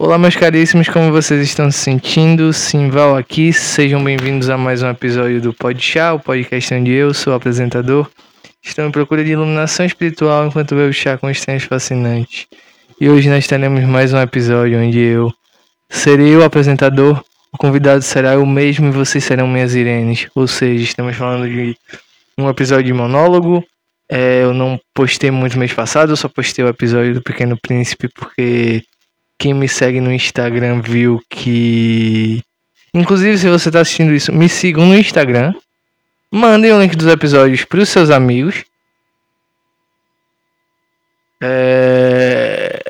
Olá, meus caríssimos, como vocês estão se sentindo? Simval aqui, sejam bem-vindos a mais um episódio do Pod Chá, o podcast onde eu sou o apresentador. Estou em procura de iluminação espiritual enquanto bebo chá com estranhos fascinantes. E hoje nós teremos mais um episódio onde eu serei o apresentador, o convidado será o mesmo e vocês serão minhas irenes. Ou seja, estamos falando de um episódio de monólogo. É, eu não postei muito mês passado, eu só postei o episódio do Pequeno Príncipe porque quem me segue no Instagram viu que. Inclusive, se você está assistindo isso, me sigam no Instagram. Mandem o link dos episódios para os seus amigos. É...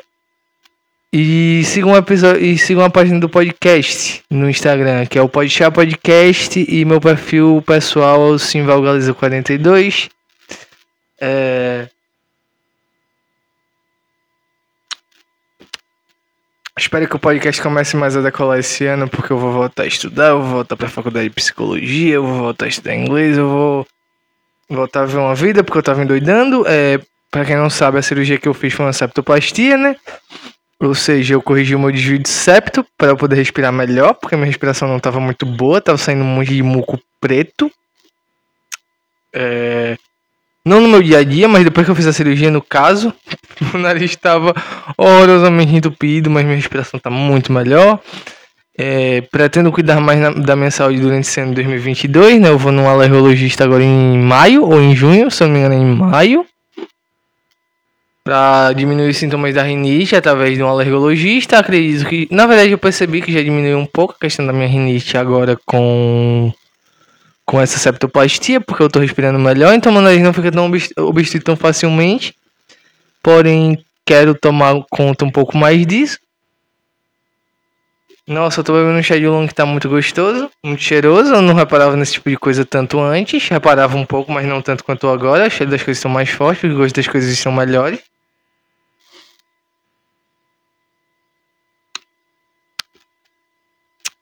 E sigam, o episódio, e a página do podcast no Instagram, que é o Podchá Podcast. E meu perfil pessoal é o Simvalgaliza42. É... Espero que o podcast comece mais a decolar esse ano, porque eu vou voltar a estudar, eu vou voltar pra faculdade de psicologia, eu vou voltar a estudar inglês, eu vou voltar a ver uma vida, porque eu tava endoidando. É, pra quem não sabe, a cirurgia que eu fiz foi uma septoplastia, né? Ou seja, eu corrigi o meu desvio de septo para eu poder respirar melhor, porque minha respiração não estava muito boa, tava saindo um monte de muco preto. É... Não no meu dia a dia, mas depois que eu fiz a cirurgia, no caso, o nariz estava horrorosamente entupido, mas minha respiração está muito melhor. É, pretendo cuidar mais na, da minha saúde durante esse ano de 2022, né? Eu vou num alergologista agora em maio ou em junho, se não me engano, é em maio. Para diminuir os sintomas da rinite através de um alergologista. Acredito que, na verdade, eu percebi que já diminuiu um pouco a questão da minha rinite agora com com essa septoplastia, porque eu tô respirando melhor, então meu nariz não fica tão obstruído tão facilmente. Porém, quero tomar conta um pouco mais disso. Nossa, eu tô bebendo um chá de oolong que tá muito gostoso, muito cheiroso. Eu não reparava nesse tipo de coisa tanto antes. Reparava um pouco, mas não tanto quanto agora. O cheiro das coisas estão mais fortes, o gosto das coisas estão melhores.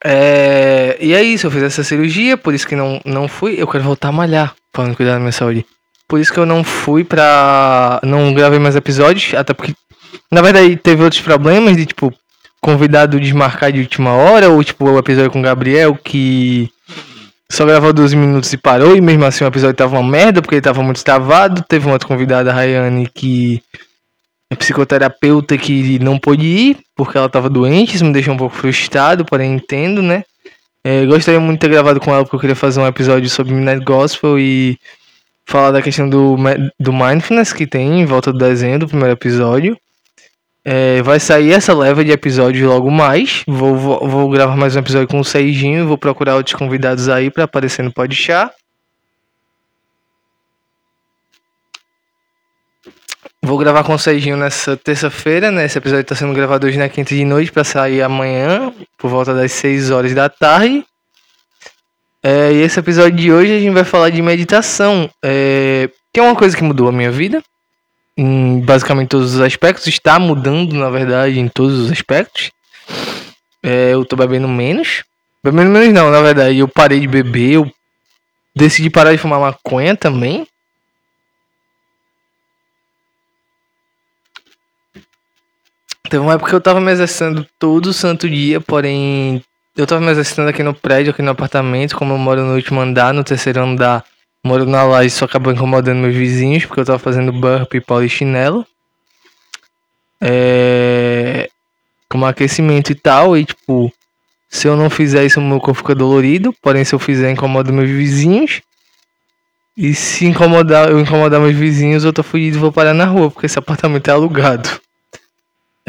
É, e é isso, eu fiz essa cirurgia, por isso que não, não fui. Eu quero voltar a malhar, para cuidar da minha saúde. Por isso que eu não fui pra. Não gravei mais episódios, até porque. Na verdade, teve outros problemas de tipo. Convidado desmarcar de última hora, ou tipo o episódio com o Gabriel que só gravou 12 minutos e parou, e mesmo assim o episódio tava uma merda, porque ele tava muito travado. Teve uma outra convidada, a Rayane, que psicoterapeuta que não pôde ir porque ela estava doente, isso me deixou um pouco frustrado, porém entendo, né? É, gostaria muito de ter gravado com ela porque eu queria fazer um episódio sobre Midnight Gospel e falar da questão do, do mindfulness que tem em volta do desenho do primeiro episódio. É, vai sair essa leva de episódios logo mais. Vou, vou, vou gravar mais um episódio com o Seijinho. Vou procurar outros convidados aí para aparecer no Podchá. Vou gravar com o Serginho nessa terça-feira, né? Esse episódio está sendo gravado hoje na quinta de noite para sair amanhã, por volta das 6 horas da tarde. É, e esse episódio de hoje a gente vai falar de meditação, é, que é uma coisa que mudou a minha vida, em basicamente todos os aspectos. Está mudando, na verdade, em todos os aspectos. É, eu tô bebendo menos. Bebendo menos não, na verdade. Eu parei de beber, eu decidi parar de fumar maconha também. Teve uma época que eu tava me exercendo todo santo dia, porém. Eu tava me exercendo aqui no prédio, aqui no apartamento, como eu moro no último andar, no terceiro andar, moro na laje, isso acabou incomodando meus vizinhos, porque eu tava fazendo burpee e polichinelo. É. Como aquecimento e tal, e tipo. Se eu não fizer isso, meu corpo fica dolorido, porém, se eu fizer, incomoda meus vizinhos. E se incomodar, eu incomodar meus vizinhos, eu tô fugido e vou parar na rua, porque esse apartamento é alugado.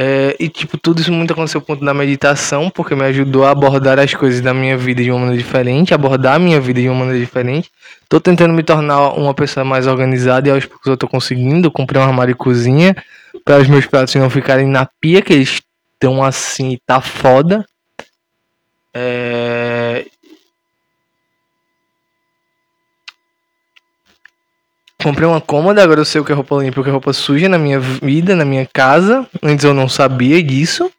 É, e, tipo, tudo isso muito aconteceu por conta da meditação, porque me ajudou a abordar as coisas da minha vida de uma maneira diferente, abordar a minha vida de uma maneira diferente. Tô tentando me tornar uma pessoa mais organizada e aos poucos eu tô conseguindo. Comprei um armário e cozinha para os meus pratos não ficarem na pia, que eles estão assim, tá foda. É, Comprei uma cômoda, agora eu sei o que é roupa limpa e o que é roupa suja na minha vida, na minha casa. Antes eu não sabia disso.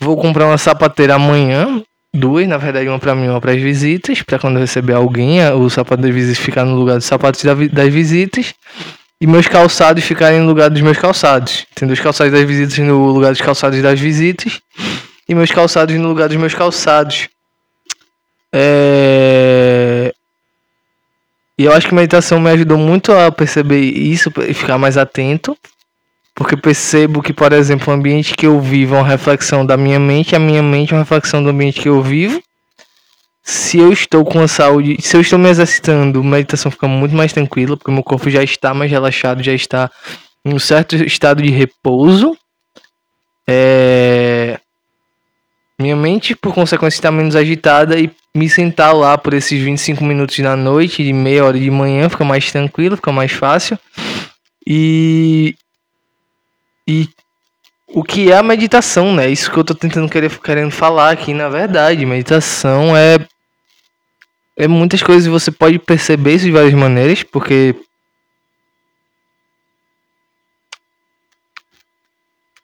Vou comprar uma sapateira amanhã. Duas, na verdade, uma pra mim e uma para as visitas. Pra quando eu receber alguém, o sapato das visitas ficar no lugar dos sapatos das visitas. e meus calçados ficarem no lugar dos meus calçados. Entendeu? Os calçados das visitas no lugar dos calçados das visitas e meus calçados no lugar dos meus calçados. É... E eu acho que meditação me ajudou muito a perceber isso e ficar mais atento. Porque percebo que, por exemplo, o ambiente que eu vivo é uma reflexão da minha mente, a minha mente é uma reflexão do ambiente que eu vivo. Se eu estou com a saúde, se eu estou me exercitando, meditação fica muito mais tranquila, porque meu corpo já está mais relaxado, já está em um certo estado de repouso. É... Minha mente, por consequência, está menos agitada e me sentar lá por esses 25 minutos da noite, de meia hora de manhã, fica mais tranquilo, fica mais fácil. E e o que é a meditação, né? Isso que eu tô tentando querer, querendo falar aqui, na verdade. Meditação é. É muitas coisas você pode perceber isso de várias maneiras, porque.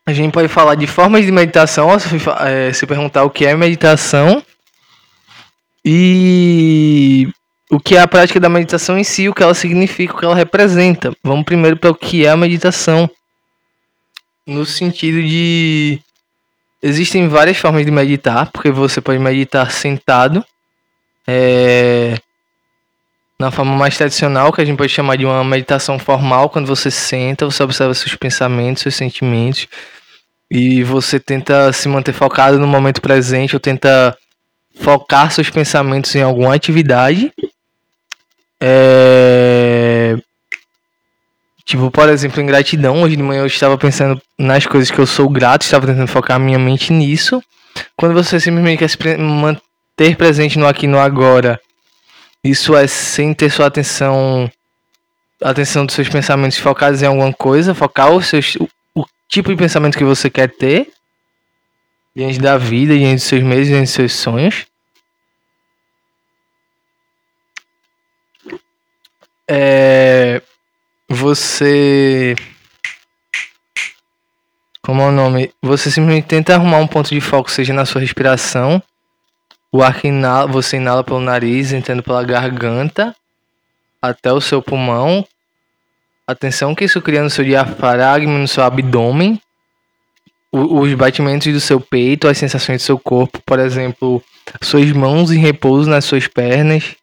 A gente pode falar de formas de meditação, se, é, se perguntar o que é meditação e o que é a prática da meditação em si, o que ela significa, o que ela representa. Vamos primeiro para o que é a meditação no sentido de existem várias formas de meditar, porque você pode meditar sentado, é, na forma mais tradicional, que a gente pode chamar de uma meditação formal, quando você senta, você observa seus pensamentos, seus sentimentos, e você tenta se manter focado no momento presente, ou tenta focar seus pensamentos em alguma atividade. É, Tipo, por exemplo, em gratidão, hoje de manhã eu estava pensando nas coisas que eu sou grato, estava tentando focar a minha mente nisso. Quando você simplesmente quer se manter presente no aqui no agora, isso é sem ter sua atenção, atenção dos seus pensamentos focados em alguma coisa, focar os seus, tipo de pensamento que você quer ter diante da vida, diante dos seus meios, diante dos seus sonhos. É, você. Como é o nome? Você simplesmente tenta arrumar um ponto de foco, seja na sua respiração. O ar que inala, você inala pelo nariz, entrando pela garganta até o seu pulmão. Atenção que isso cria no seu diafragma, no seu abdômen. os batimentos do seu peito, as sensações do seu corpo, por exemplo, suas mãos em repouso nas suas pernas,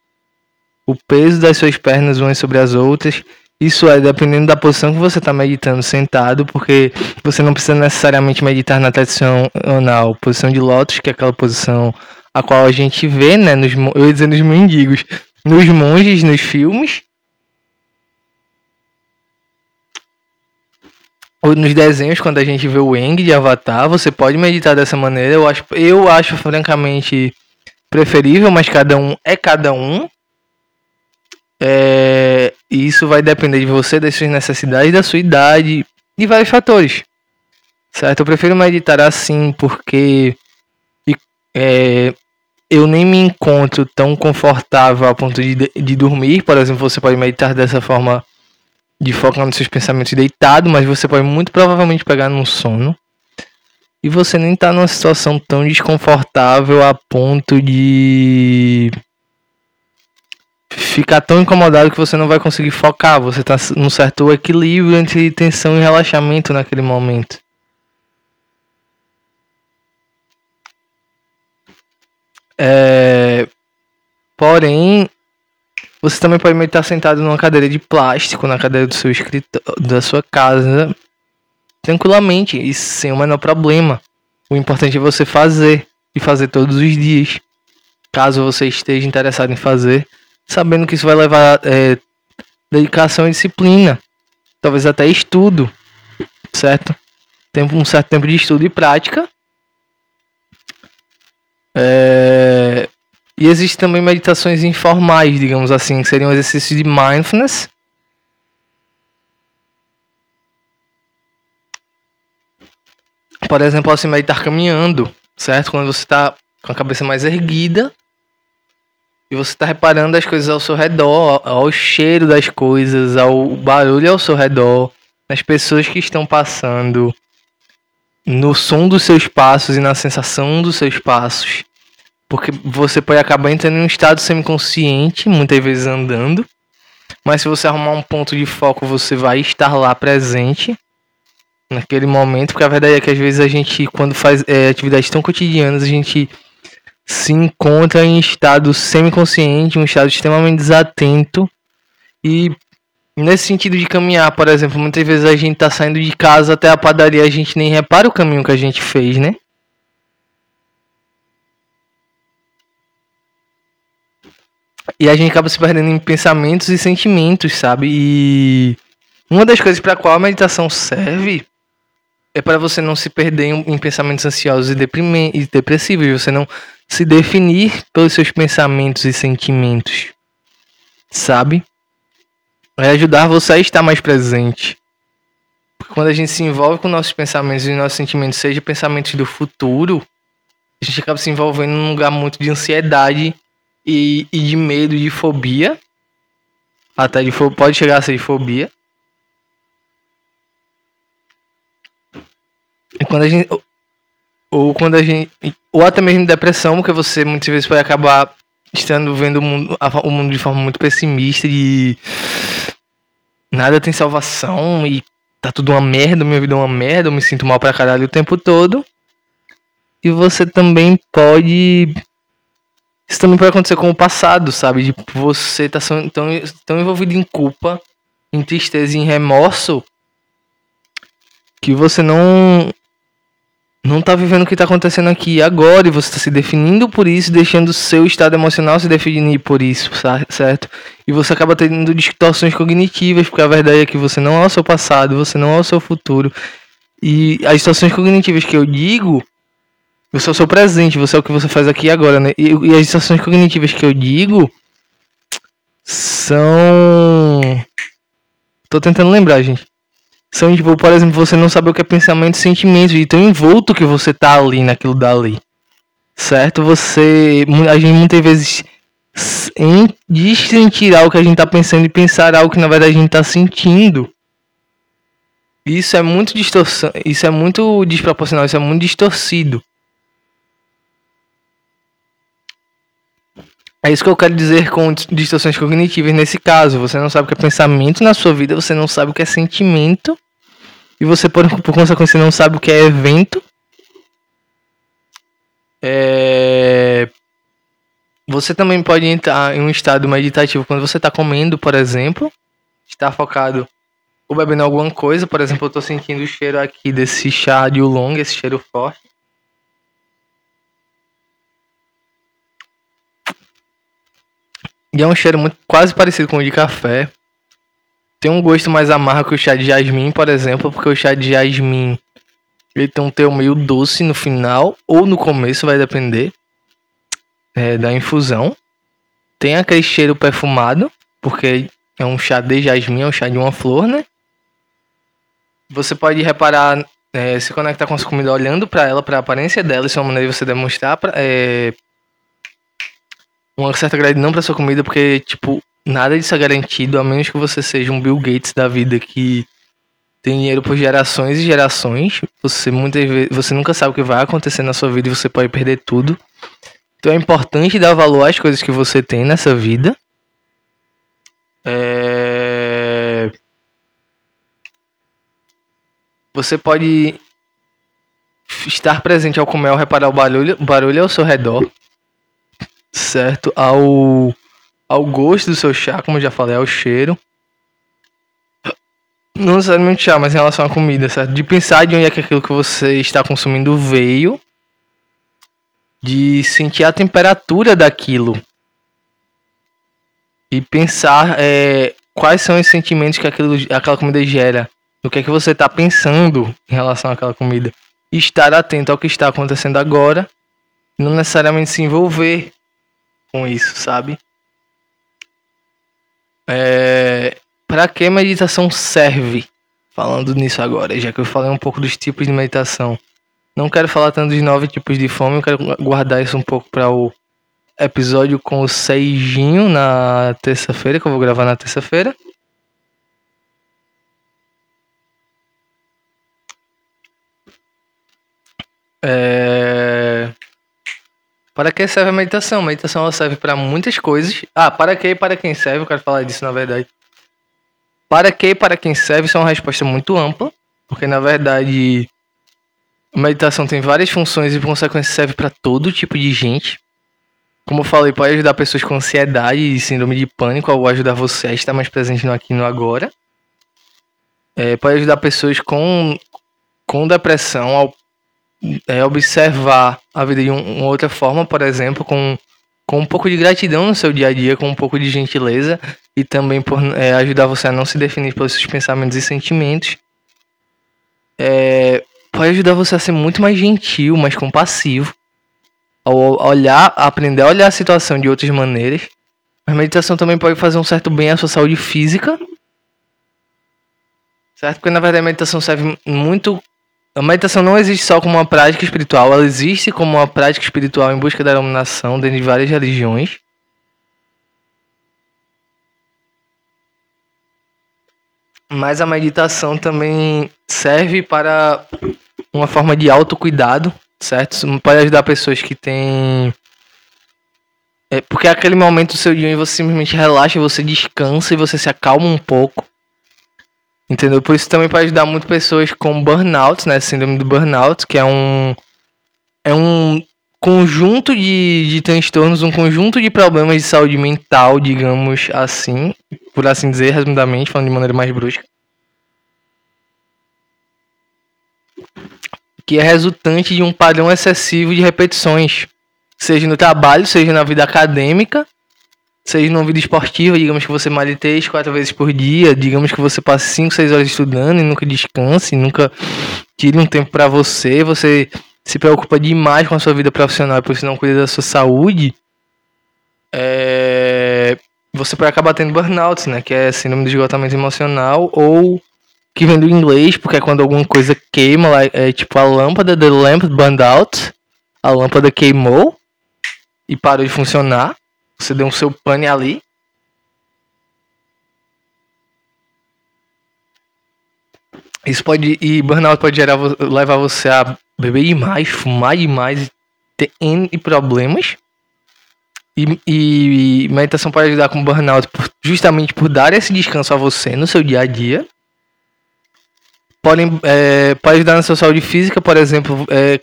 o peso das suas pernas umas sobre as outras isso é dependendo da posição que você está meditando sentado, porque você não precisa necessariamente meditar na tradicional posição de lótus, que é aquela posição a qual a gente vê, né, nos, eu ia dizer nos mendigos, nos monges, nos filmes. Nos desenhos, quando a gente vê o Eng de Avatar, você pode meditar dessa maneira. Eu acho, eu acho francamente preferível, mas cada um é cada um. É, e isso vai depender de você, das suas necessidades, da sua idade, de vários fatores. Certo? Eu prefiro meditar assim porque é, eu nem me encontro tão confortável a ponto de, de dormir. Por exemplo, você pode meditar dessa forma de focar nos seus pensamentos deitado, mas você pode muito provavelmente pegar num sono. E você nem tá numa situação tão desconfortável a ponto de ficar tão incomodado que você não vai conseguir focar. Você está num certo equilíbrio entre tensão e relaxamento naquele momento. É... Porém, você também pode estar sentado numa cadeira de plástico, na cadeira do seu escritório, da sua casa, tranquilamente e sem o menor problema. O importante é você fazer e fazer todos os dias. Caso você esteja interessado em fazer, sabendo que isso vai levar é, dedicação e disciplina, talvez até estudo, certo? Tempo, um certo tempo de estudo e prática. É, e existem também meditações informais, digamos assim, que seriam exercícios de mindfulness. Por exemplo, assim, meditar caminhando, certo? Quando você está com a cabeça mais erguida e você tá reparando as coisas ao seu redor, ao cheiro das coisas, ao barulho ao seu redor, nas pessoas que estão passando, no som dos seus passos e na sensação dos seus passos. Porque você pode acabar entrando em um estado semiconsciente, muitas vezes andando, Mas se você arrumar um ponto de foco, você vai estar lá presente naquele momento, porque a verdade é que às vezes a gente, quando faz é, atividades tão cotidianas, a gente se encontra em estado semiconsciente, um estado extremamente desatento. E nesse sentido de caminhar, por exemplo, muitas vezes a gente tá saindo de casa até a padaria, a gente nem repara o caminho que a gente fez, né? E a gente acaba se perdendo em pensamentos e sentimentos, sabe? E uma das coisas para qual a meditação serve é para você não se perder em, pensamentos ansiosos e, e depressivos, você não se definir pelos seus pensamentos e sentimentos, sabe? É ajudar você a estar mais presente. Porque quando a gente se envolve com nossos pensamentos e nossos sentimentos, seja pensamentos do futuro, a gente acaba se envolvendo num lugar muito de ansiedade e, e de medo, de fobia. Até de pode chegar a ser de fobia. E quando a gente. Ou quando a gente. Ou até mesmo depressão, porque você muitas vezes pode acabar estando vendo o mundo, o mundo de forma muito pessimista e nada tem salvação e tá tudo uma merda, minha vida é uma merda, eu me sinto mal pra caralho o tempo todo. E você também pode. Isso também pode acontecer com o passado, sabe? De você tá tão, tão envolvido em culpa, em tristeza em remorso que você não não tá vivendo o que tá acontecendo aqui agora e você tá se definindo por isso, deixando o seu estado emocional se definir por isso, certo? E você acaba tendo distorções cognitivas, porque a verdade é que você não é o seu passado, você não é o seu futuro. E as distorções cognitivas que eu digo, você é o seu presente, você é o que você faz aqui agora, né? E, e as distorções cognitivas que eu digo são. Tô tentando lembrar, gente são, tipo, por exemplo, você não sabe o que é pensamento e sentimento, e tão envolto que você tá ali naquilo dali. Certo? Você. A gente muitas vezes. Em sentir algo que a gente tá pensando e pensar algo que na verdade a gente tá sentindo. Isso é muito distorção. Isso é muito desproporcional, isso é muito distorcido. É isso que eu quero dizer com distorções cognitivas nesse caso. Você não sabe o que é pensamento na sua vida, você não sabe o que é sentimento e você, por, por consequência, não sabe o que é evento, é... você também pode entrar em um estado meditativo quando você está comendo, por exemplo, está focado ou bebendo alguma coisa, por exemplo, eu estou sentindo o cheiro aqui desse chá de oolong, esse cheiro forte. E é um cheiro muito quase parecido com o de café tem um gosto mais amargo que o chá de jasmim, por exemplo, porque o chá de jasmim ele tem um teor meio doce no final ou no começo, vai depender é, da infusão. Tem aquele cheiro perfumado, porque é um chá de jasmim, é um chá de uma flor, né? Você pode reparar, é, se conectar com a sua comida olhando para ela, para a aparência dela, isso é uma maneira de você demonstrar pra, é, uma certa gratidão para sua comida, porque, tipo, nada disso é garantido, a menos que você seja um Bill Gates da vida que tem dinheiro por gerações e gerações. Você muitas vezes, você nunca sabe o que vai acontecer na sua vida e você pode perder tudo. Então é importante dar valor às coisas que você tem nessa vida. É... Você pode estar presente ao comer, ao reparar o barulho, barulho ao seu redor, certo? Ao ao gosto do seu chá, como eu já falei, ao cheiro. Não necessariamente chá, mas em relação à comida, certo? De pensar de onde é que aquilo que você está consumindo veio. De sentir a temperatura daquilo. E pensar é, quais são os sentimentos que aquilo, aquela comida gera. O que é que você está pensando em relação àquela comida. Estar atento ao que está acontecendo agora. Não necessariamente se envolver com isso, sabe? É, para que meditação serve? Falando nisso agora, já que eu falei um pouco dos tipos de meditação. Não quero falar tanto dos nove tipos de fome, eu quero guardar isso um pouco para o episódio com o Seijinho na terça-feira, que eu vou gravar na terça-feira. É... Para que serve a meditação? A meditação ela serve para muitas coisas. Ah, para que e para quem serve? Eu quero falar disso na verdade. para que e para quem serve, isso é uma resposta muito ampla, porque na verdade a meditação tem várias funções e por consequência serve para todo tipo de gente. Como eu falei, pode ajudar pessoas com ansiedade e síndrome de pânico, ou ajudar você a estar mais presente no aqui e no agora. É, pode ajudar pessoas com, com depressão ao é, observar a vida de um, uma outra forma, por exemplo, com, com um pouco de gratidão no seu dia a dia, com um pouco de gentileza e também por é, ajudar você a não se definir pelos seus pensamentos e sentimentos. É, pode ajudar você a ser muito mais gentil, mais compassivo, ao olhar, aprender a olhar a situação de outras maneiras. A meditação também pode fazer um certo bem à sua saúde física, certo? Porque na verdade a meditação serve muito a meditação não existe só como uma prática espiritual, ela existe como uma prática espiritual em busca da iluminação dentro de várias religiões. Mas a meditação também serve para uma forma de autocuidado, certo? Pode ajudar pessoas que têm. É porque é aquele momento do seu dia em você simplesmente relaxa, você descansa e você se acalma um pouco. Entendeu? Por isso também pode ajudar muito pessoas com burnout, né? Síndrome do burnout, que é um. É um conjunto de, de transtornos, um conjunto de problemas de saúde mental, digamos assim, por assim dizer, resumidamente, falando de maneira mais brusca. Que é resultante de um padrão excessivo de repetições, seja no trabalho, seja na vida acadêmica, seja numa vida esportiva, digamos que você malhe três, quatro vezes por dia, digamos que você passe 5, 6 horas estudando e nunca descanse, nunca tire um tempo para você, você se preocupa demais com a sua vida profissional por isso não cuida da sua saúde, é... você pode acabar tendo burnout, né? Que é síndrome de esgotamento emocional ou que vem do inglês, porque é quando alguma coisa queima, é tipo a lâmpada, the lamp burned out, a lâmpada queimou e parou de funcionar. Você deu um seu pane ali. Isso pode. E burnout pode gerar, levar você a beber demais, fumar demais, ter N problemas. E, e, meditação pode ajudar com burnout justamente por dar esse descanso a você no seu dia a dia. Podem, é, pode ajudar na sua saúde física, por exemplo, é,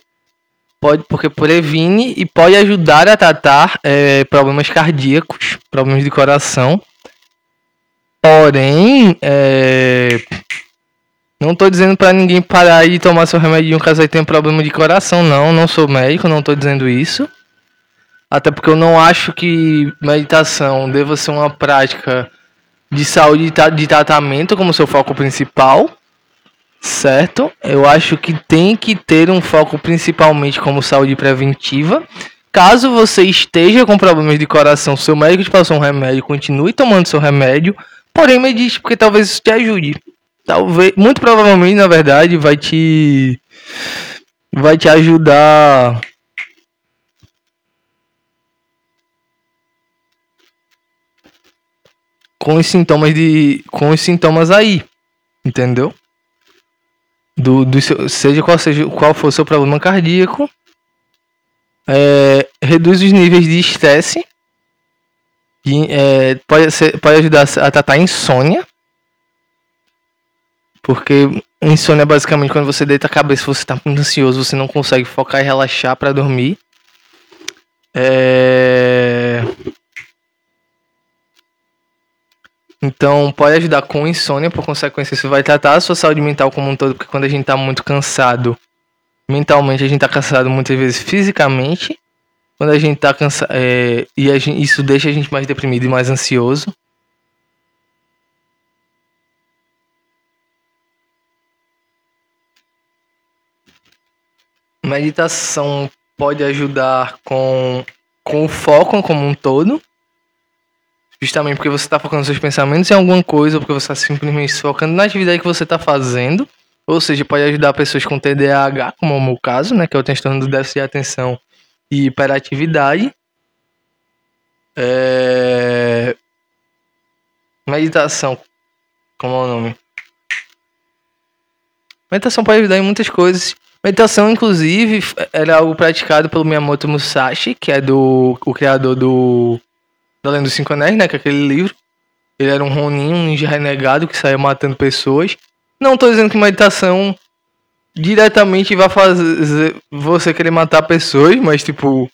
pode porque previne e pode ajudar a tratar é, problemas cardíacos, problemas de coração. Porém, é, não estou dizendo para ninguém parar de tomar seu remédio caso aí tenha problema de coração, não. Não sou médico, não estou dizendo isso. Até porque eu não acho que meditação deva ser uma prática de saúde e de tratamento como seu foco principal certo? Eu acho que tem que ter um foco principalmente como saúde preventiva. Caso você esteja com problemas de coração, seu médico te passou um remédio, continue tomando seu remédio, porém medite porque talvez isso te ajude. Talvez, muito provavelmente, na verdade, vai te vai te ajudar com os sintomas de com os sintomas aí, entendeu? Do, do seu, seja qual seja qual for o seu problema cardíaco, é, reduz os níveis de estresse, é, pode, ser, pode ajudar a tratar insônia, porque insônia é basicamente quando você deita a cabeça, você está muito ansioso, você não consegue focar e relaxar para dormir. É... Então, pode ajudar com insônia, por consequência, isso vai tratar a sua saúde mental como um todo, porque quando a gente tá muito cansado mentalmente, a gente tá cansado muitas vezes fisicamente. Quando a gente tá cansado. É, e gente, isso deixa a gente mais deprimido e mais ansioso. Meditação pode ajudar com, com o foco como um todo. Justamente porque você está focando seus pensamentos em alguma coisa, ou porque você está simplesmente focando na atividade que você está fazendo. Ou seja, pode ajudar pessoas com TDAH, como é o meu caso, né? Que é o transtorno do déficit de atenção e hiperatividade. É... Meditação. Como é o nome? Meditação pode ajudar em muitas coisas. Meditação, inclusive, era algo praticado pelo Miyamoto Musashi, que é do o criador do da Lenda dos Cinco Anéis, né? Que é aquele livro. Ele era um Ronin, um ninja renegado que saía matando pessoas. Não tô dizendo que meditação diretamente vai fazer você querer matar pessoas, mas tipo.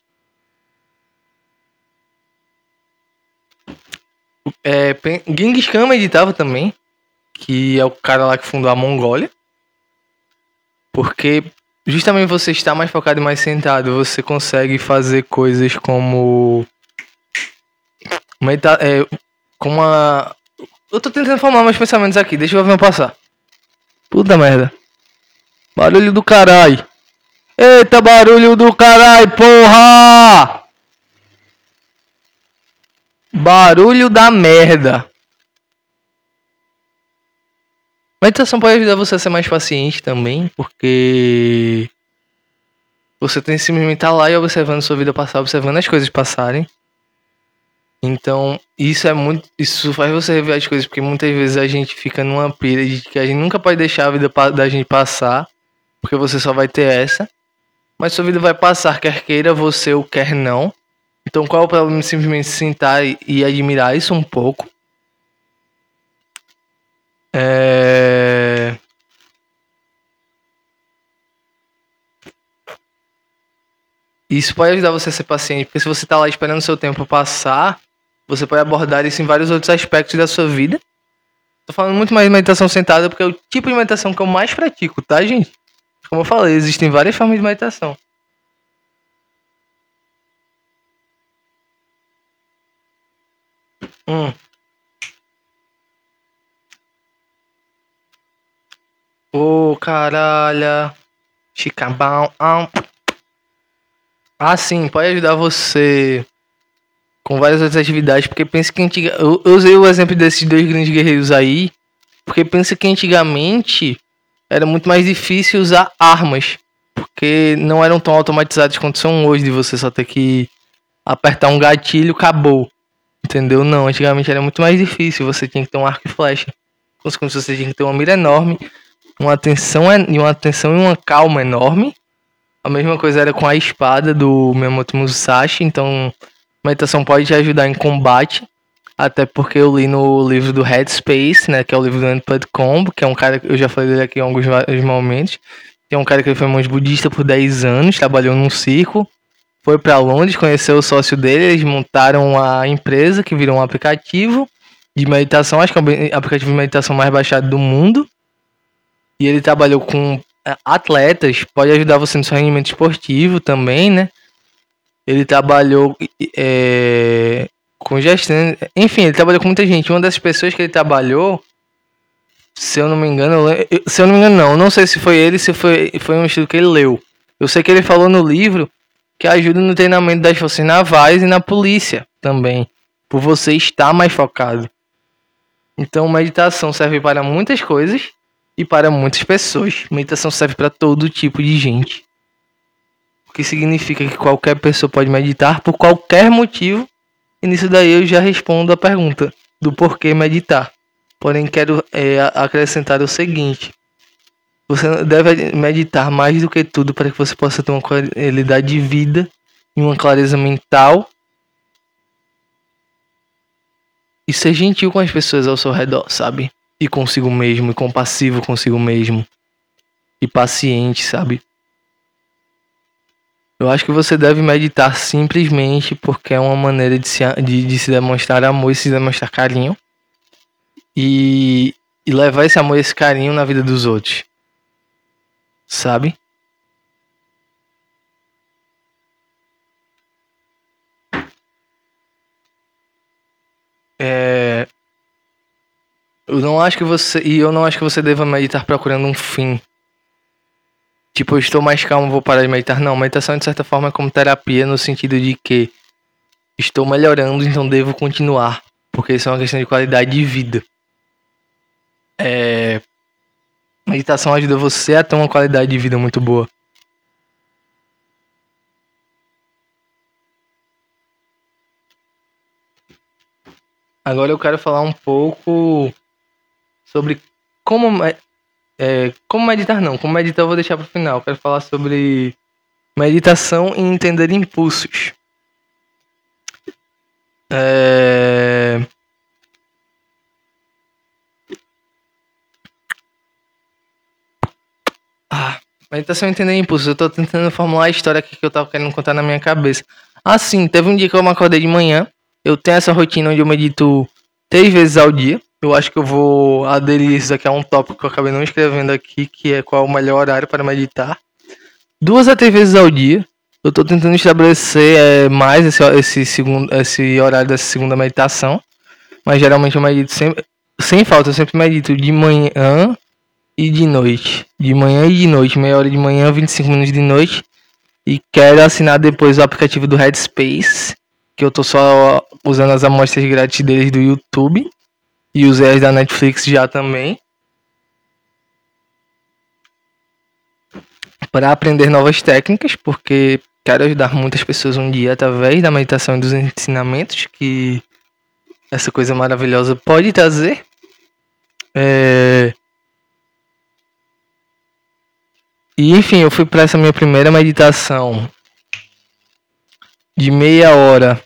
É, Genghis Khan meditava também, que é o cara lá que fundou a Mongólia. Porque justamente você está mais focado e mais sentado, você consegue fazer coisas como. Medita é, como a. Eu tô tentando formar meus pensamentos aqui, deixa eu ver passar. Puta merda. Barulho do caralho. Eita, barulho do caralho, porra! Barulho da merda. Meditação pode ajudar você a ser mais paciente também, porque você tem que simplesmente estar lá e observando sua vida passar, observando as coisas passarem. Então, isso é muito. Isso faz você rever as coisas, porque muitas vezes a gente fica numa pira de que a gente nunca pode deixar a vida da gente passar, porque você só vai ter essa. Mas sua vida vai passar, quer queira você ou quer não. Então, qual é o problema? Simplesmente sentar e, e admirar isso um pouco. É... Isso pode ajudar você a ser paciente, porque se você está lá esperando o seu tempo passar, você pode abordar isso em vários outros aspectos da sua vida. Tô falando muito mais de meditação sentada, porque é o tipo de meditação que eu mais pratico, tá, gente? Como eu falei, existem várias formas de meditação. Hum. Ô, oh, caralho. Chicabão. Ah, sim, pode ajudar você com várias outras atividades, porque pensa que antiga... eu, usei o exemplo desses dois grandes guerreiros aí, porque pensa que antigamente era muito mais difícil usar armas, porque não eram tão automatizadas quanto são hoje, de você só ter que apertar um gatilho, acabou. Entendeu? Não, antigamente era muito mais difícil, você tinha que ter um arco e flecha. Consequentemente, você tinha que ter uma mira enorme, uma atenção e uma atenção e uma calma enorme. A mesma coisa era com a espada do Miyamoto Musashi, então meditação pode te ajudar em combate, até porque eu li no livro do Headspace, né, que é o livro do Anthony Combo, que é um cara que eu já falei dele aqui em alguns momentos, é um cara que foi monge budista por 10 anos, trabalhou num circo, foi para Londres, conheceu o sócio dele, eles montaram a empresa que virou um aplicativo de meditação, acho que é o aplicativo de meditação mais baixado do mundo e ele trabalhou com é, atletas, pode ajudar você no seu rendimento esportivo também, né? Ele trabalhou é, com gestão, enfim, ele trabalhou com muita gente. Uma das pessoas que ele trabalhou, se eu não me engano, eu, se eu não me engano, não, não sei se foi ele, se foi, foi um estudo que ele leu. Eu sei que ele falou no livro que ajuda no treinamento das forças navais e na polícia também, por você estar mais focado. Então, meditação serve para muitas coisas e para muitas pessoas. Meditação serve para todo tipo de gente. Que significa que qualquer pessoa pode meditar por qualquer motivo. E nisso daí eu já respondo a pergunta do porquê meditar. Porém, quero é, acrescentar o seguinte: você deve meditar mais do que tudo para que você possa ter uma qualidade de vida e uma clareza mental e ser gentil com as pessoas ao seu redor, sabe? e consigo mesmo, e compassivo consigo mesmo, e paciente, sabe? Eu acho que você deve meditar simplesmente porque é uma maneira de se, de, de se demonstrar amor e se demonstrar carinho. E, e levar esse amor e esse carinho na vida dos outros. Sabe? É, eu não acho que você. E eu não acho que você deva meditar procurando um fim. Tipo, eu estou mais calmo, vou parar de meditar. Não, meditação de certa forma é como terapia no sentido de que estou melhorando, então devo continuar. Porque isso é uma questão de qualidade de vida. É... Meditação ajuda você a ter uma qualidade de vida muito boa. Agora eu quero falar um pouco sobre como, é, como meditar não, como meditar eu vou deixar para o final. Quero falar sobre meditação e entender impulsos. É... Ah, meditação e entender impulsos. Eu estou tentando formular a história que eu tava querendo contar na minha cabeça. Assim, teve um dia que eu me acordei de manhã. Eu tenho essa rotina onde eu medito três vezes ao dia. Eu acho que eu vou aderir isso aqui a um tópico que eu acabei não escrevendo aqui, que é qual é o melhor horário para meditar. Duas a três vezes ao dia. Eu tô tentando estabelecer é, mais esse, esse, segundo, esse horário dessa segunda meditação. Mas geralmente eu medito sempre. Sem falta, eu sempre medito de manhã e de noite. De manhã e de noite. Meia hora de manhã, 25 minutos de noite. E quero assinar depois o aplicativo do Headspace. Que eu tô só usando as amostras grátis deles do YouTube. E usei as da Netflix já também. Para aprender novas técnicas, porque quero ajudar muitas pessoas um dia através da meditação e dos ensinamentos que essa coisa maravilhosa pode trazer. É... E enfim, eu fui para essa minha primeira meditação de meia hora.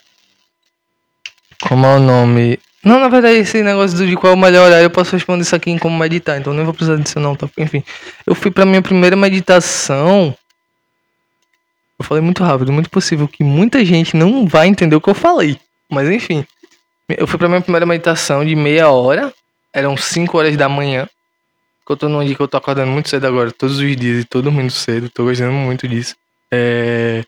Como é o nome? Não, na verdade, esse negócio de qual é o melhor horário, eu posso responder isso aqui em como meditar, então nem vou precisar disso não, tá? Enfim, eu fui pra minha primeira meditação. Eu falei muito rápido, muito possível que muita gente não vai entender o que eu falei. Mas enfim, eu fui pra minha primeira meditação de meia hora, eram 5 horas da manhã. Eu tô num dia que eu tô acordando muito cedo agora, todos os dias, e tô dormindo cedo, tô gostando muito disso. É...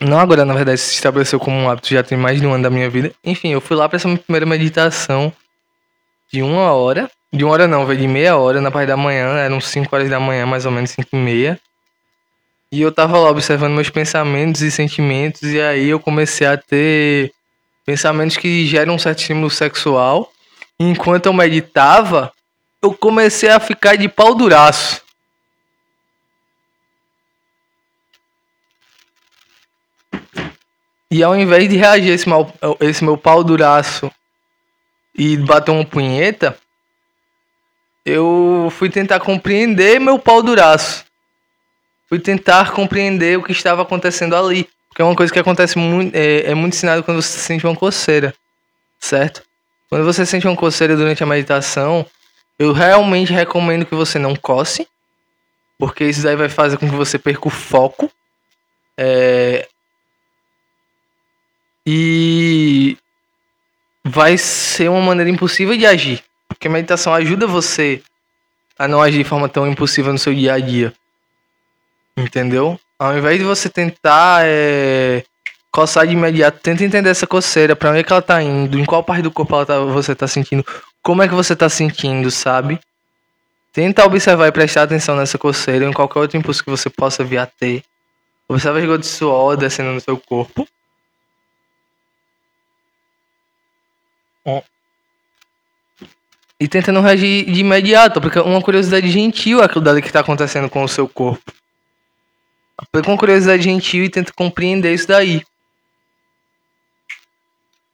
Não agora, na verdade, se estabeleceu como um hábito já tem mais de um ano da minha vida. Enfim, eu fui lá pra essa minha primeira meditação de uma hora. De uma hora não, veio de meia hora na parte da manhã, eram 5 horas da manhã, mais ou menos 5 e meia. E eu tava lá observando meus pensamentos e sentimentos, e aí eu comecei a ter pensamentos que geram um certo estímulo sexual. E enquanto eu meditava, eu comecei a ficar de pau duraço. E ao invés de reagir esse, mal, esse meu pau duraço e bater uma punheta, eu fui tentar compreender meu pau duraço. Fui tentar compreender o que estava acontecendo ali. Porque é uma coisa que acontece muito, é, é muito ensinado quando você sente uma coceira, certo? Quando você sente uma coceira durante a meditação, eu realmente recomendo que você não coce, porque isso daí vai fazer com que você perca o foco. É, e vai ser uma maneira impossível de agir. Porque a meditação ajuda você a não agir de forma tão impulsiva no seu dia a dia. Entendeu? Ao invés de você tentar é, coçar de imediato, tenta entender essa coceira, para onde é que ela tá indo, em qual parte do corpo tá, você tá sentindo, como é que você tá sentindo, sabe? Tenta observar e prestar atenção nessa coceira em qualquer outro impulso que você possa vir a ter. Observa as gotas de suor descendo no seu corpo. E tenta não reagir de imediato, porque uma curiosidade gentil é aquilo dali que está acontecendo com o seu corpo. Pega uma curiosidade gentil e tenta compreender isso daí.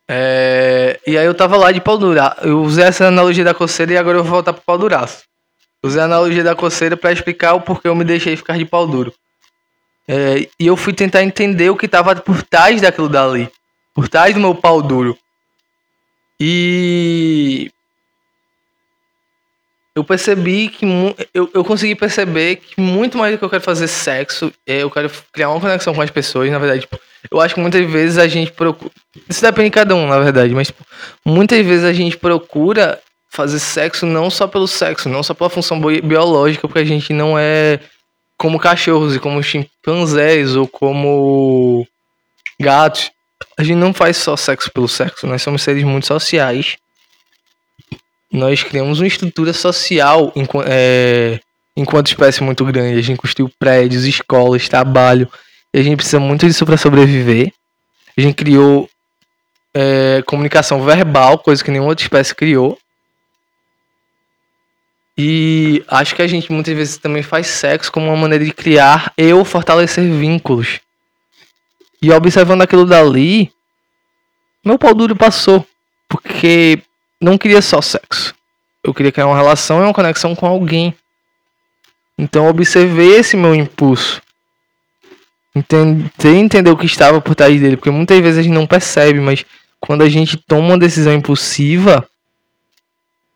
É... E aí eu tava lá de pau duro. Eu usei essa analogia da coceira e agora eu vou voltar pro pau duraço. Usei a analogia da coceira para explicar o porquê eu me deixei ficar de pau duro. É... E eu fui tentar entender o que tava por trás daquilo dali. Por trás do meu pau duro. E eu percebi que eu, eu consegui perceber que muito mais do que eu quero fazer sexo, é eu quero criar uma conexão com as pessoas, na verdade. Tipo, eu acho que muitas vezes a gente procura. Isso depende de cada um, na verdade, mas tipo, muitas vezes a gente procura fazer sexo não só pelo sexo, não só pela função biológica, porque a gente não é como cachorros e como chimpanzés ou como gatos a gente não faz só sexo pelo sexo, nós somos seres muito sociais. Nós criamos uma estrutura social enquanto, é, enquanto espécie muito grande. A gente construiu prédios, escolas, trabalho. E a gente precisa muito disso para sobreviver. A gente criou é, comunicação verbal, coisa que nenhuma outra espécie criou. E acho que a gente muitas vezes também faz sexo como uma maneira de criar e ou fortalecer vínculos. E observando aquilo dali, meu pau duro passou. Porque não queria só sexo. Eu queria criar uma relação e uma conexão com alguém. Então observei esse meu impulso. Tentei entender o que estava por trás dele. Porque muitas vezes a gente não percebe, mas quando a gente toma uma decisão impulsiva,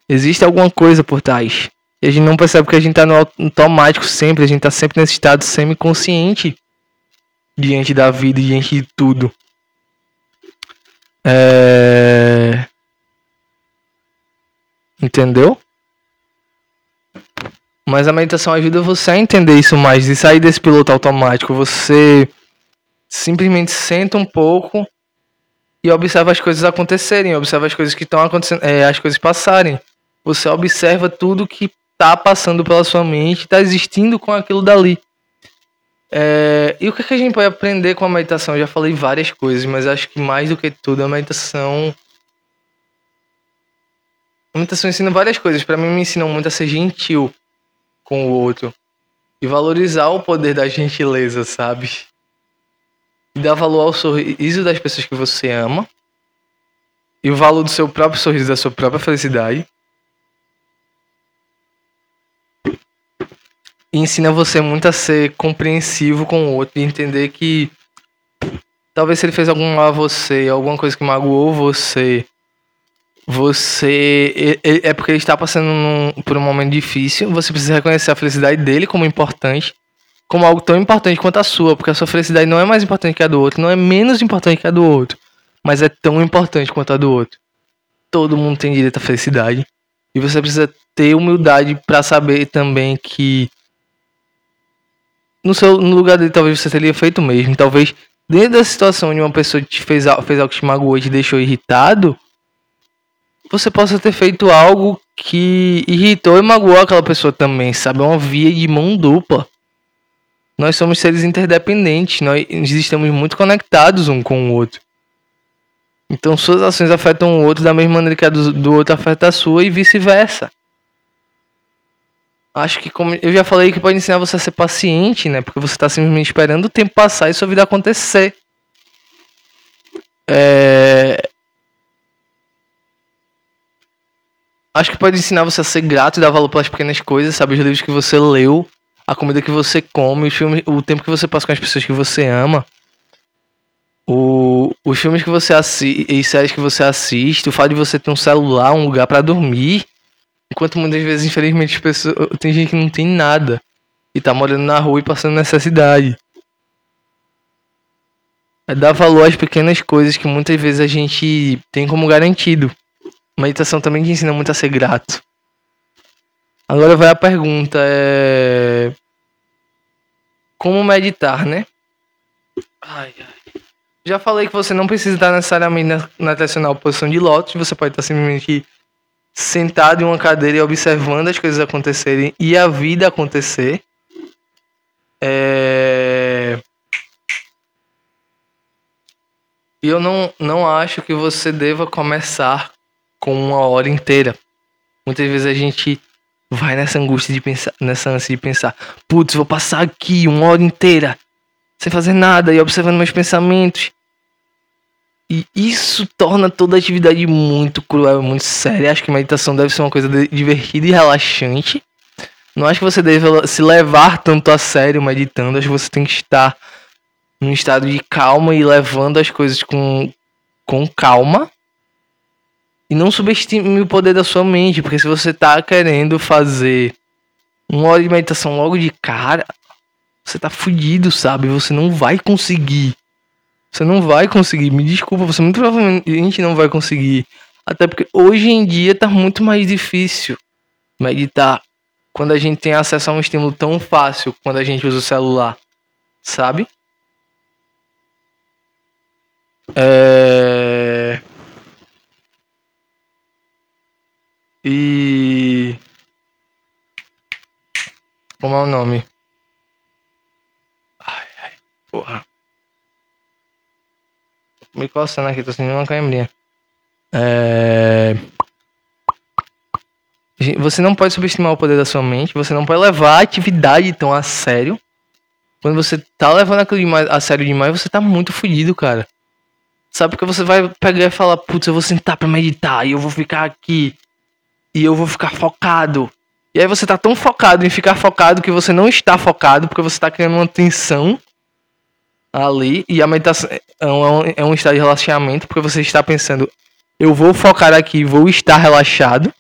Existe alguma coisa por trás. E a gente não percebe que a gente tá no automático sempre, a gente tá sempre nesse estado semi-consciente diante da vida, diante de tudo. É... Entendeu? Mas a meditação ajuda você a entender isso mais e sair desse piloto automático. Você simplesmente senta um pouco e observa as coisas acontecerem, observa as coisas que estão acontecendo, é, as coisas passarem. Você observa tudo que tá passando pela sua mente, tá existindo com aquilo dali. É, e o que, é que a gente pode aprender com a meditação? Eu já falei várias coisas, mas acho que mais do que tudo, a meditação. A meditação ensina várias coisas. Para mim, me ensinam muito a ser gentil com o outro e valorizar o poder da gentileza, sabe? E dar valor ao sorriso das pessoas que você ama e o valor do seu próprio sorriso, da sua própria felicidade. E ensina você muito a ser compreensivo com o outro e entender que talvez se ele fez algum mal a você, alguma coisa que magoou você, você é, porque ele está passando num, por um momento difícil. Você precisa reconhecer a felicidade dele como importante, como algo tão importante quanto a sua, porque a sua felicidade não é mais importante que a do outro, não é menos importante que a do outro, mas é tão importante quanto a do outro. Todo mundo tem direito à felicidade e você precisa ter humildade para saber também que no seu no lugar dele talvez você teria feito o mesmo, talvez dentro da situação onde uma pessoa te fez, fez algo que te magoou e te deixou irritado, você possa ter feito algo que irritou e magoou aquela pessoa também, sabe? É uma via de mão dupla. Nós somos seres interdependentes, nós estamos muito conectados um com o outro. Então suas ações afetam o outro da mesma maneira que a do, do outro afeta a sua e vice-versa. Acho que como eu já falei que pode ensinar você a ser paciente, né? Porque você está simplesmente esperando o tempo passar e sua vida acontecer. É... Acho que pode ensinar você a ser grato e dar valor pelas pequenas coisas, sabe? Os livros que você leu, a comida que você come, os filmes, o tempo que você passa com as pessoas que você ama, o, os filmes que você assiste e séries que você assiste, o fato de você ter um celular, um lugar para dormir, enquanto muitas vezes, infelizmente, pessoas, tem gente que não tem nada e tá morando na rua e passando necessidade. É dar valor às pequenas coisas que muitas vezes a gente tem como garantido. Meditação também te ensina muito a ser grato. Agora vai a pergunta, é... Como meditar, né? Ai, ai. Já falei que você não precisa estar necessariamente na, na tradicional posição de lótus, você pode estar simplesmente sentado em uma cadeira e observando as coisas acontecerem e a vida acontecer. É... E eu não, não acho que você deva começar com uma hora inteira. Muitas vezes a gente vai nessa angústia de pensar, nessa ânsia de pensar, putz, vou passar aqui uma hora inteira sem fazer nada e observando meus pensamentos. E isso torna toda a atividade muito cruel, muito séria. Acho que meditação deve ser uma coisa divertida e relaxante. Não acho que você deve se levar tanto a sério meditando. Acho que você tem que estar num estado de calma e levando as coisas com, com calma. E não subestime o poder da sua mente, porque se você tá querendo fazer uma hora de meditação logo de cara, você tá fudido, sabe? Você não vai conseguir. Você não vai conseguir. Me desculpa, você muito provavelmente não vai conseguir. Até porque hoje em dia tá muito mais difícil meditar quando a gente tem acesso a um estímulo tão fácil quando a gente usa o celular, sabe? É... E. Como é o nome? Ai, ai, porra. Me coçando aqui, tô sentindo uma cãibrinha. É... Você não pode subestimar o poder da sua mente, você não pode levar a atividade tão a sério. Quando você tá levando aquilo a sério demais, você tá muito fodido, cara. Sabe que você vai pegar e falar, putz, eu vou sentar pra meditar e eu vou ficar aqui e eu vou ficar focado. E aí você tá tão focado em ficar focado que você não está focado, porque você tá criando uma tensão ali. E a meditação é um, é um estado de relaxamento, porque você está pensando, eu vou focar aqui, vou estar relaxado.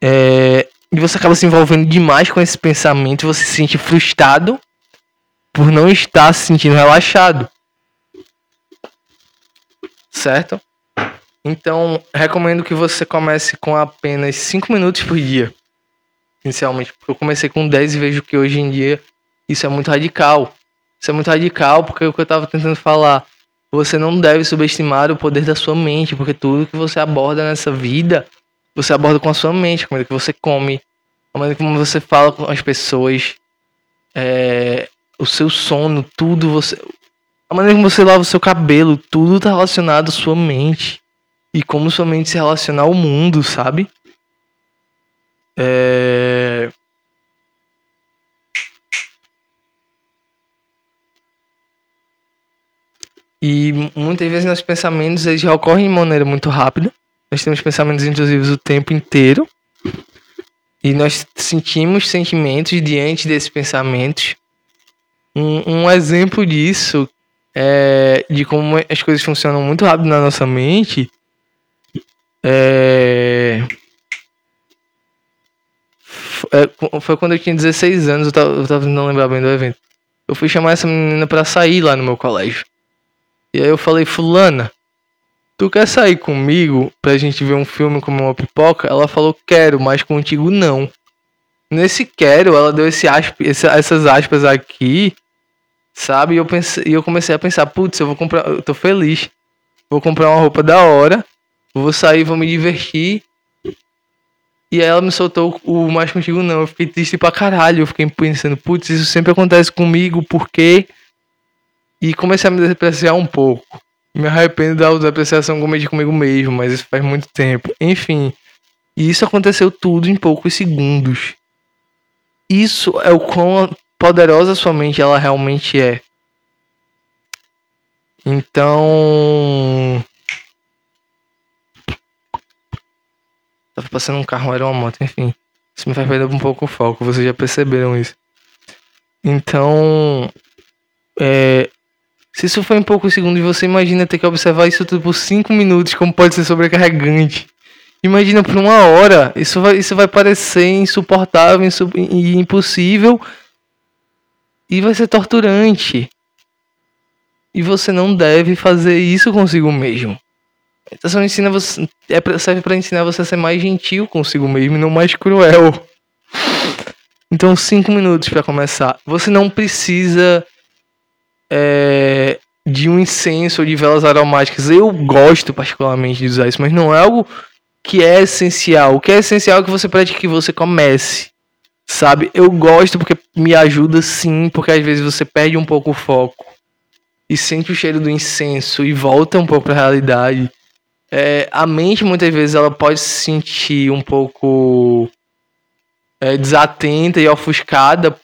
É, e você acaba se envolvendo demais com esse pensamento, você se sente frustrado por não estar se sentindo relaxado. Certo? Então, recomendo que você comece com apenas 5 minutos por dia. Inicialmente, porque eu comecei com 10 e vejo que hoje em dia isso é muito radical. Isso é muito radical porque é o que eu estava tentando falar. Você não deve subestimar o poder da sua mente, porque tudo que você aborda nessa vida, você aborda com a sua mente, a maneira que você come, a maneira como você fala com as pessoas, é, o seu sono, tudo você. A maneira como você lava o seu cabelo, tudo está relacionado à sua mente. E como sua mente se relaciona ao mundo, sabe? É... E muitas vezes nossos pensamentos eles já ocorrem de maneira muito rápida. Nós temos pensamentos intrusivos o tempo inteiro. E nós sentimos sentimentos diante desses pensamentos. Um, um exemplo disso é de como as coisas funcionam muito rápido na nossa mente. É... é foi quando eu tinha 16 anos, eu tava, eu tava lembrar bem do evento. Eu fui chamar essa menina para sair lá no meu colégio. E aí eu falei, fulana, tu quer sair comigo pra gente ver um filme como uma pipoca? Ela falou, quero, mas contigo não. Nesse quero, ela deu esse asp, essas aspas aqui, sabe? E eu, pensei, e eu comecei a pensar, putz, eu vou comprar, eu tô feliz. Vou comprar uma roupa da hora, vou sair, vou me divertir. E aí ela me soltou o mais contigo não. Eu fiquei triste pra caralho. Eu fiquei pensando, putz, isso sempre acontece comigo, por quê? E comecei a me depreciar um pouco. Me arrependo da depreciação que cometi comigo mesmo, mas isso faz muito tempo. Enfim. E isso aconteceu tudo em poucos segundos. Isso é o quão poderosa sua mente ela realmente é. Então. Tava passando um carro, era uma moto, enfim. Isso me faz perder um pouco o foco, vocês já perceberam isso. Então. É, se isso foi em poucos segundos, você imagina ter que observar isso tudo por 5 minutos, como pode ser sobrecarregante. Imagina por uma hora, isso vai, isso vai parecer insuportável insu e impossível e vai ser torturante. E você não deve fazer isso consigo mesmo. A meditação ensina você, é, serve para ensinar você a ser mais gentil consigo mesmo e não mais cruel. Então, cinco minutos para começar. Você não precisa é, de um incenso ou de velas aromáticas. Eu gosto particularmente de usar isso, mas não é algo que é essencial. O que é essencial é que você pratique que você comece. Sabe? Eu gosto porque me ajuda sim, porque às vezes você perde um pouco o foco e sente o cheiro do incenso e volta um pouco para a realidade. É, a mente muitas vezes ela pode se sentir um pouco é, desatenta e ofuscada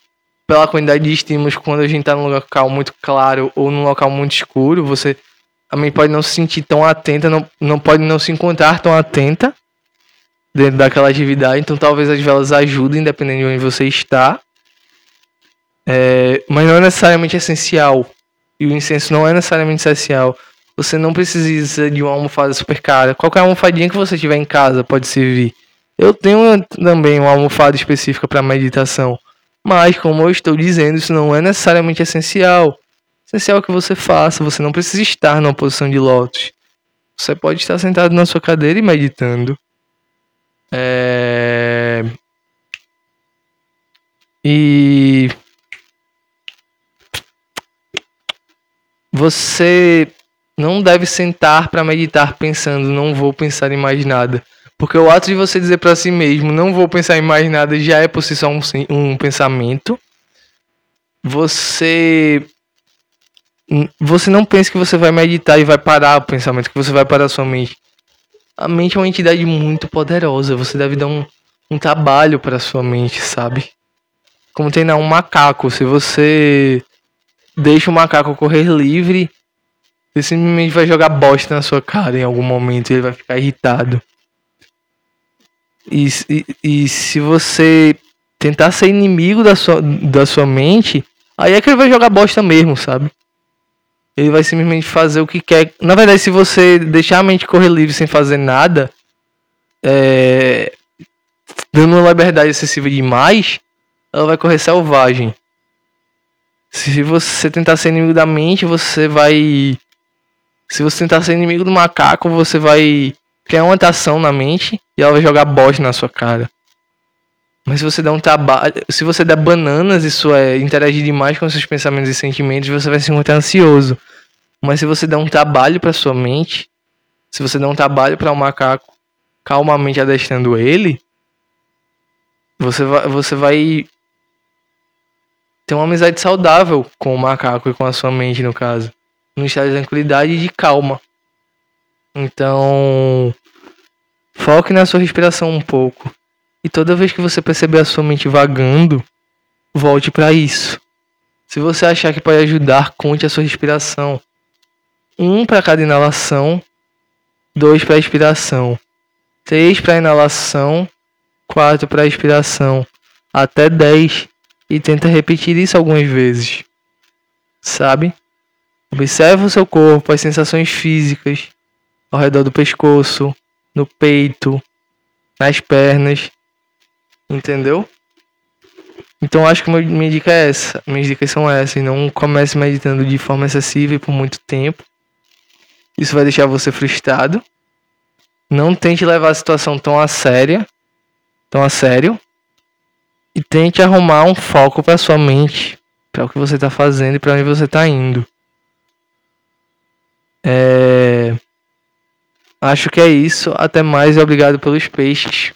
pela quantidade de estímulos quando a gente está num local muito claro ou num local muito escuro, você também pode não se sentir tão atenta, não, não pode não se encontrar tão atenta dentro daquela atividade, então talvez as velas ajudem, dependendo de onde você está. É, mas não é necessariamente essencial. E o incenso não é necessariamente essencial. Você não precisa de uma almofada super cara. Qualquer almofadinha que você tiver em casa pode servir. Eu tenho também uma almofada específica para meditação. Mas, como eu estou dizendo, isso não é necessariamente essencial. Essencial que você faça, você não precisa estar numa posição de lótus. Você pode estar sentado na sua cadeira e meditando. É... E você não deve sentar para meditar pensando, não vou pensar em mais nada. Porque o ato de você dizer para si mesmo, não vou pensar em mais nada, já é por si só um, um pensamento. Você. Você não pensa que você vai meditar e vai parar o pensamento, que você vai parar a sua mente. A mente é uma entidade muito poderosa. Você deve dar um, um trabalho para sua mente, sabe? Como treinar um macaco. Se você deixa o macaco correr livre, ele simplesmente vai jogar bosta na sua cara em algum momento e ele vai ficar irritado. E, e, se você tentar ser inimigo da sua, da sua mente, aí é que ele vai jogar bosta mesmo, sabe? Ele vai simplesmente fazer o que quer. Na verdade, se você deixar a mente correr livre sem fazer nada, é... dando uma liberdade excessiva demais, ela vai correr selvagem. Se você tentar ser inimigo da mente, você vai. Se você tentar ser inimigo do macaco, você vai criar uma atração na mente e ela vai jogar bosta na sua cara. Mas se você der um trabalho, se você der bananas, isso é interagir demais com seus pensamentos e sentimentos, você vai se encontrar ansioso. Mas se você der um trabalho para sua mente, se você der um trabalho para um macaco, calmamente adestrando ele, você vai, você vai ter uma amizade saudável com o macaco e com a sua mente, no caso. Um estado de tranquilidade e de calma. Então, foque na sua respiração um pouco. E toda vez que você perceber a sua mente vagando, volte para isso. Se você achar que pode ajudar, conte a sua respiração. Um para cada inalação, dois para expiração, três para inalação, quatro para expiração, até dez e tenta repetir isso algumas vezes. Sabe? Observe o seu corpo, as sensações físicas ao redor do pescoço, no peito, nas pernas Entendeu? Então acho que minha dica é essa. Minhas dicas são essas. Não comece meditando de forma excessiva e por muito tempo. Isso vai deixar você frustrado. Não tente levar a situação tão a séria, tão a sério. E tente arrumar um foco para sua mente, para o que você está fazendo e para onde você está indo. É... Acho que é isso. Até mais e obrigado pelos peixes.